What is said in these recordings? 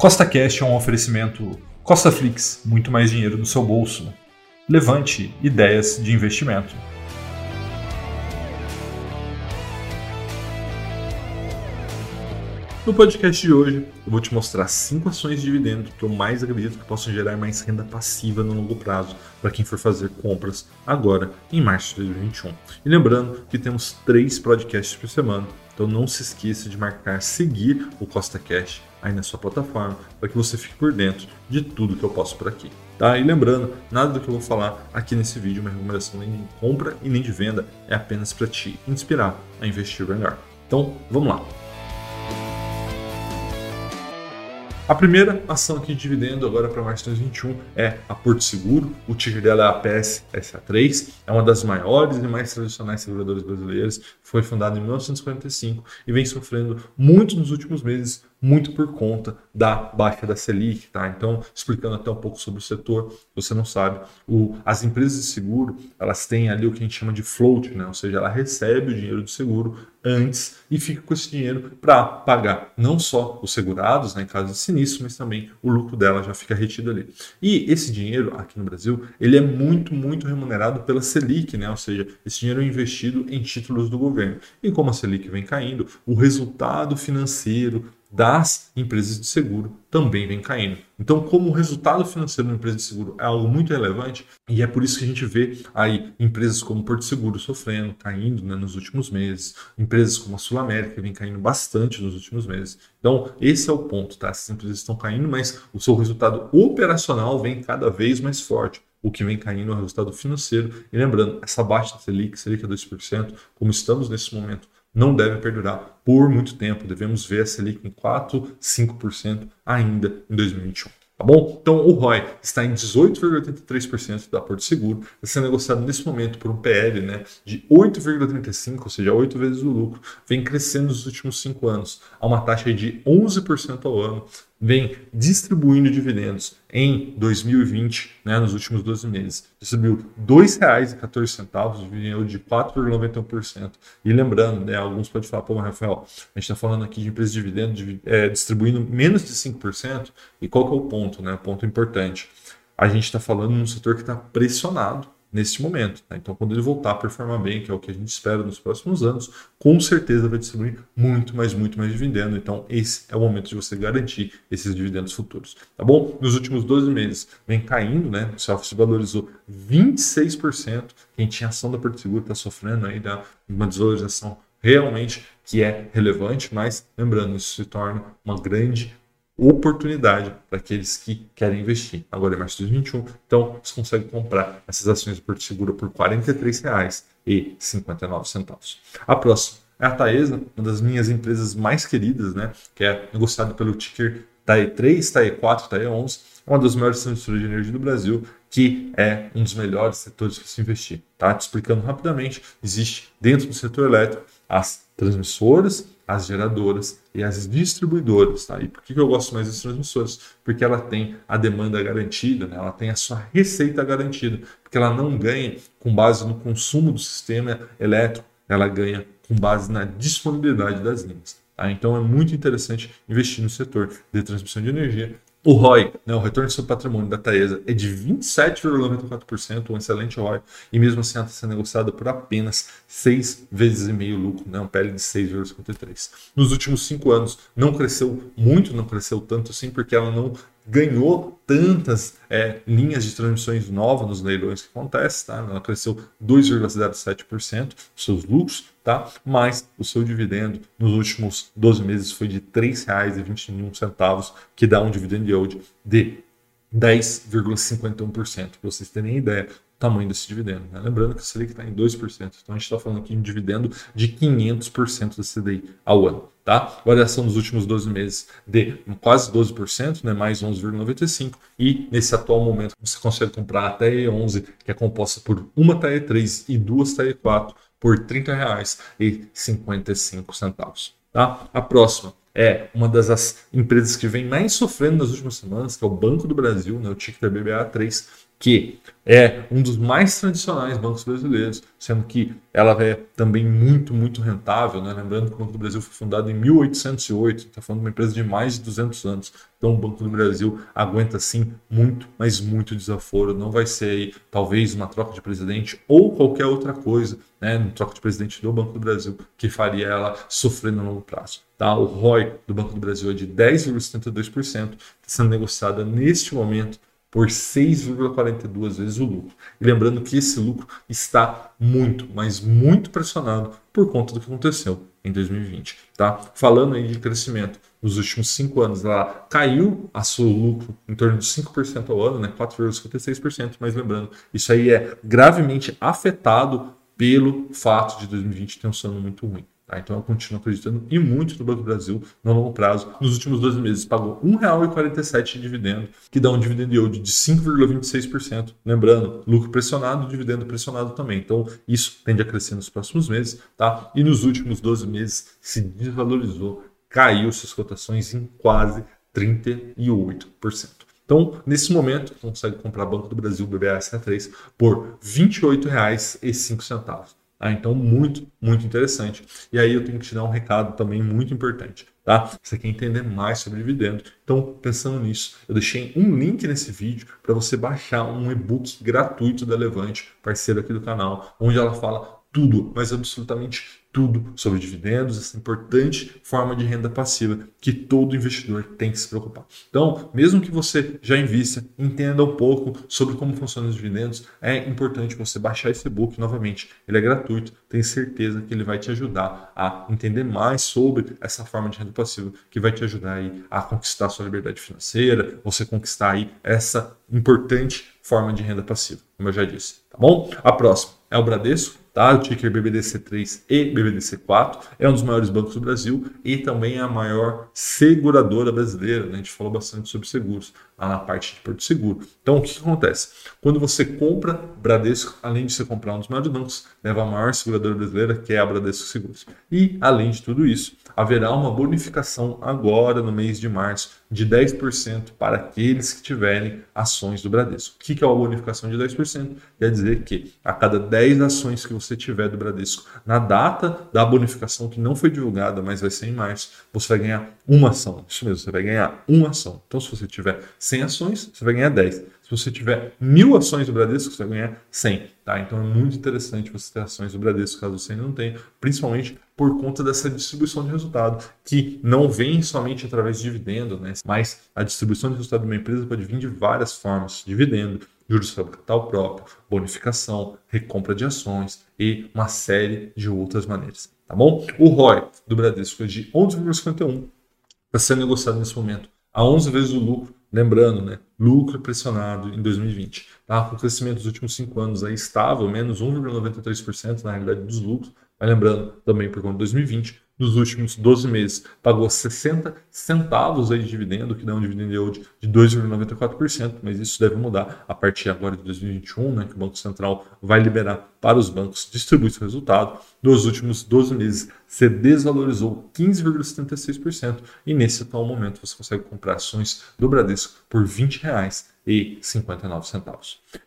Costa Cash é um oferecimento Costa Flix, muito mais dinheiro no seu bolso. Levante ideias de investimento. No podcast de hoje, eu vou te mostrar cinco ações de dividendo que eu mais acredito que possam gerar mais renda passiva no longo prazo para quem for fazer compras agora em março de 2021. E lembrando que temos três podcasts por semana, então não se esqueça de marcar seguir o Costa Cash aí na sua plataforma para que você fique por dentro de tudo que eu posto por aqui. Tá? E lembrando, nada do que eu vou falar aqui nesse vídeo é uma recomendação nem de compra e nem de venda, é apenas para te inspirar a investir melhor. Então, vamos lá. A primeira ação aqui de dividendo agora para março de 2021 é a Porto Seguro. O ticker dela é a PSSA3, é uma das maiores e mais tradicionais seguradoras brasileiras. Foi fundada em 1945 e vem sofrendo muito nos últimos meses muito por conta da baixa da Selic, tá? Então, explicando até um pouco sobre o setor, você não sabe, o, as empresas de seguro, elas têm ali o que a gente chama de float, né? Ou seja, ela recebe o dinheiro do seguro antes e fica com esse dinheiro para pagar não só os segurados, né, em caso de sinistro, mas também o lucro dela já fica retido ali. E esse dinheiro aqui no Brasil, ele é muito, muito remunerado pela Selic, né? Ou seja, esse dinheiro é investido em títulos do governo. E como a Selic vem caindo, o resultado financeiro das empresas de seguro também vem caindo. Então, como o resultado financeiro da empresa de seguro é algo muito relevante, e é por isso que a gente vê aí empresas como Porto Seguro sofrendo, caindo né, nos últimos meses, empresas como a Sul América vem caindo bastante nos últimos meses. Então, esse é o ponto, tá? Essas empresas estão caindo, mas o seu resultado operacional vem cada vez mais forte o que vem caindo é o resultado financeiro. E lembrando, essa baixa da Selic, Selic é 2%, como estamos nesse momento não deve perdurar por muito tempo. Devemos ver a Selic em 4, 5% ainda em 2021. Tá bom? Então o ROI está em 18,83% da Porto Seguro, está sendo negociado nesse momento por um PL né, de 8,35%, ou seja, 8 vezes o lucro, vem crescendo nos últimos 5 anos, a uma taxa de 11% ao ano, vem distribuindo dividendos em 2020, né, nos últimos 12 meses. Distribuiu R$ 2,14, dividendo de 4,91%. E lembrando, né, alguns podem falar, pô, Rafael, a gente está falando aqui de empresa de dividendo de, é, distribuindo menos de 5%. E qual que é o ponto? Né, ponto importante. A gente está falando num setor que está pressionado neste momento. Né? Então, quando ele voltar a performar bem, que é o que a gente espera nos próximos anos, com certeza vai distribuir muito, mais, muito mais dividendo. Então, esse é o momento de você garantir esses dividendos futuros. Tá bom? Nos últimos 12 meses, vem caindo, né? O self se valorizou 26%. Quem tinha ação da Porto Seguro está sofrendo aí da uma desvalorização realmente que é relevante, mas lembrando, isso se torna uma grande oportunidade para aqueles que querem investir. Agora é março de 2021, então você consegue comprar essas ações do Porto Seguro por R$ 43,59. A próxima é a Taesa, uma das minhas empresas mais queridas, né, que é negociada pelo ticker TAE3, TAE4, TAE11, uma das maiores transmissoras de energia do Brasil, que é um dos melhores setores para se investir. Tá? Te explicando rapidamente, existe dentro do setor elétrico as transmissoras, as geradoras e as distribuidoras. Tá? E por que eu gosto mais das transmissoras? Porque ela tem a demanda garantida, né? ela tem a sua receita garantida, porque ela não ganha com base no consumo do sistema elétrico, ela ganha com base na disponibilidade das linhas. Tá? Então é muito interessante investir no setor de transmissão de energia o ROI, né, o retorno sobre patrimônio da Taesa, é de 27,94%, um excelente ROI, e mesmo assim ela está sendo negociada por apenas 6 vezes e meio lucro, né, um PL de 6,53. Nos últimos 5 anos não cresceu muito, não cresceu tanto assim, porque ela não ganhou tantas é, linhas de transmissões novas nos leilões que acontece, tá? Ela cresceu 2,07% dos seus lucros, tá? Mas o seu dividendo nos últimos 12 meses foi de R$ 3,21, que dá um dividend yield de 10,51%. Para vocês terem ideia tamanho desse dividendo. Né? Lembrando que a Selic está em 2%, então a gente está falando aqui de um dividendo de 500% da CDI ao ano. Tá? Variação nos últimos 12 meses de quase 12%, né? mais 11,95%, e nesse atual momento você consegue comprar a TE11, que é composta por uma TE3 e duas TE4, por R$ 30,55. Tá? A próxima é uma das empresas que vem mais sofrendo nas últimas semanas, que é o Banco do Brasil, né? o ticker BBA3, que é um dos mais tradicionais bancos brasileiros, sendo que ela é também muito, muito rentável. Né? Lembrando que o Banco do Brasil foi fundado em 1808, está falando de uma empresa de mais de 200 anos. Então o Banco do Brasil aguenta sim muito, mas muito desaforo. Não vai ser aí, talvez uma troca de presidente ou qualquer outra coisa, né, no troca de presidente do Banco do Brasil, que faria ela sofrer no longo prazo. Tá? O ROI do Banco do Brasil é de 10,72%, está sendo negociada neste momento por 6,42 vezes o lucro. E lembrando que esse lucro está muito, mas muito pressionado por conta do que aconteceu em 2020. Tá? Falando aí de crescimento, nos últimos cinco anos ela caiu a seu lucro em torno de 5% ao ano, né? 4,56%, mas lembrando, isso aí é gravemente afetado pelo fato de 2020 ter um ano muito ruim. Tá? Então eu continuo acreditando e muito no Banco do Brasil no longo prazo. Nos últimos 12 meses pagou R$ 1,47 de dividendo, que dá um dividend yield de 5,26%. Lembrando, lucro pressionado, dividendo pressionado também. Então isso tende a crescer nos próximos meses. Tá? E nos últimos 12 meses se desvalorizou, caiu suas cotações em quase 38%. Então, nesse momento, consegue comprar Banco do Brasil BBASA3 por R$ 28,05. Ah, então, muito, muito interessante. E aí eu tenho que te dar um recado também muito importante. Tá? Você quer entender mais sobre dividendo? Então, pensando nisso, eu deixei um link nesse vídeo para você baixar um e-book gratuito da Levante, parceiro aqui do canal, onde ela fala tudo, mas absolutamente tudo sobre dividendos, essa importante forma de renda passiva que todo investidor tem que se preocupar. Então, mesmo que você já invista, entenda um pouco sobre como funcionam os dividendos, é importante você baixar esse e-book novamente. Ele é gratuito, tenho certeza que ele vai te ajudar a entender mais sobre essa forma de renda passiva que vai te ajudar aí a conquistar sua liberdade financeira, você conquistar aí essa importante forma de renda passiva, como eu já disse, tá bom? A próxima é o Bradesco tá? O ticker BBDC3 e BBDC4 é um dos maiores bancos do Brasil e também é a maior seguradora brasileira. Né? A gente falou bastante sobre seguros lá na parte de Porto Seguro. Então, o que, acontece? Quando você compra Bradesco, além de você comprar um dos maiores bancos, leva a maior seguradora brasileira, que é a Bradesco Seguros. E, além de tudo isso, haverá uma bonificação agora no mês de março de 10% para aqueles que tiverem ações do Bradesco. O que é uma bonificação de 10%? Quer dizer que a cada 10 ações que você tiver do Bradesco na data da bonificação que não foi divulgada, mas vai ser em março, você vai ganhar uma ação. Isso mesmo, você vai ganhar uma ação. Então, se você tiver 100 ações, você vai ganhar 10. Se você tiver mil ações do Bradesco, você vai ganhar 100. Tá? Então é muito interessante você ter ações do Bradesco, caso você ainda não tenha, principalmente por conta dessa distribuição de resultado, que não vem somente através de dividendo, né? mas a distribuição de resultado de uma empresa pode vir de várias formas: dividendo, juros sobre capital próprio, bonificação, recompra de ações e uma série de outras maneiras. Tá bom? O ROI do Bradesco é de 11,51, está sendo negociado nesse momento a 11 vezes o lucro Lembrando, né, lucro pressionado em 2020. Tá? Com o crescimento dos últimos cinco anos aí estável, menos 1,93% na realidade dos lucros. Mas lembrando também por conta de 2020, nos últimos 12 meses pagou 60 centavos aí de dividendo, que dá um dividend yield de 2,94%, mas isso deve mudar a partir agora de 2021, né, que o Banco Central vai liberar para os bancos distribuir seu resultado. Nos últimos 12 meses, se desvalorizou 15,76% e nesse atual momento você consegue comprar ações do Bradesco por R$ 20,59.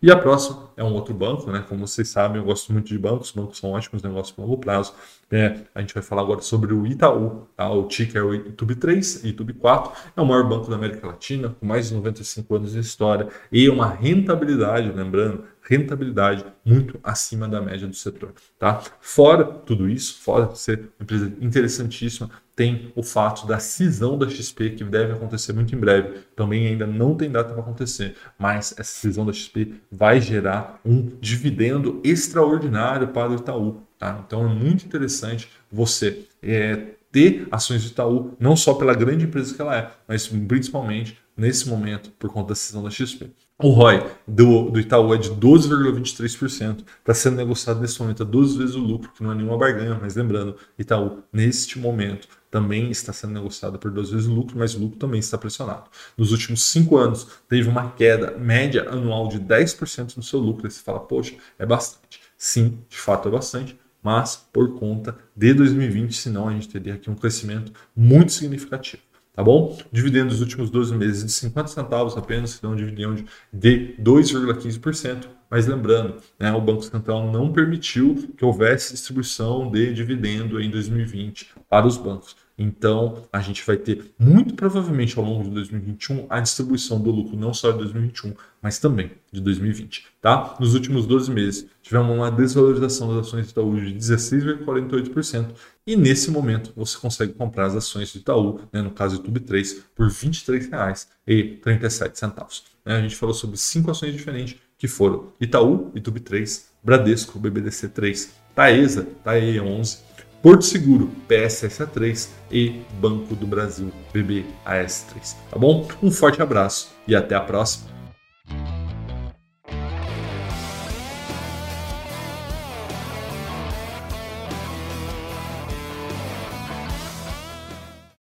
E a próxima é um outro banco, né? Como vocês sabem, eu gosto muito de bancos, bancos são ótimos negócios para longo prazo. É, a gente vai falar agora sobre o Itaú, tá? o ticker é o YouTube 3 e YouTube 4, é o maior banco da América Latina, com mais de 95 anos de história e uma rentabilidade, lembrando, rentabilidade muito acima da média do setor. Tá? Fora tudo isso, fora ser uma empresa interessantíssima, tem o fato da cisão da XP, que deve acontecer muito em breve. Também ainda não tem data para acontecer, mas essa cisão da XP vai gerar um dividendo extraordinário para o Itaú. Tá? Então é muito interessante você é, ter ações do Itaú, não só pela grande empresa que ela é, mas principalmente nesse momento por conta da cisão da XP. O ROI do, do Itaú é de 12,23%, está sendo negociado nesse momento a duas vezes o lucro, que não é nenhuma barganha, mas lembrando, Itaú, neste momento, também está sendo negociado por duas vezes o lucro, mas o lucro também está pressionado. Nos últimos cinco anos, teve uma queda média anual de 10% no seu lucro. E você fala, poxa, é bastante. Sim, de fato é bastante, mas por conta de 2020, senão a gente teria aqui um crescimento muito significativo. Tá bom? Dividendo dos últimos 12 meses de 50 centavos apenas, que dá um dividendo de 2,15%. Mas lembrando, né, o Banco Central não permitiu que houvesse distribuição de dividendo em 2020 para os bancos. Então, a gente vai ter muito provavelmente ao longo de 2021 a distribuição do lucro não só de 2021, mas também de 2020, tá? Nos últimos 12 meses, tivemos uma desvalorização das ações de Itaú de 16,48% e nesse momento você consegue comprar as ações de Itaú, né, no caso YouTube 3, por R$ 23,37. Né? A gente falou sobre cinco ações diferentes que foram Itaú, YouTube 3, Bradesco, BBDC 3, Taesa, TAE 11, Porto Seguro, PSSA3 e Banco do Brasil, BBAS3. Tá bom? Um forte abraço e até a próxima.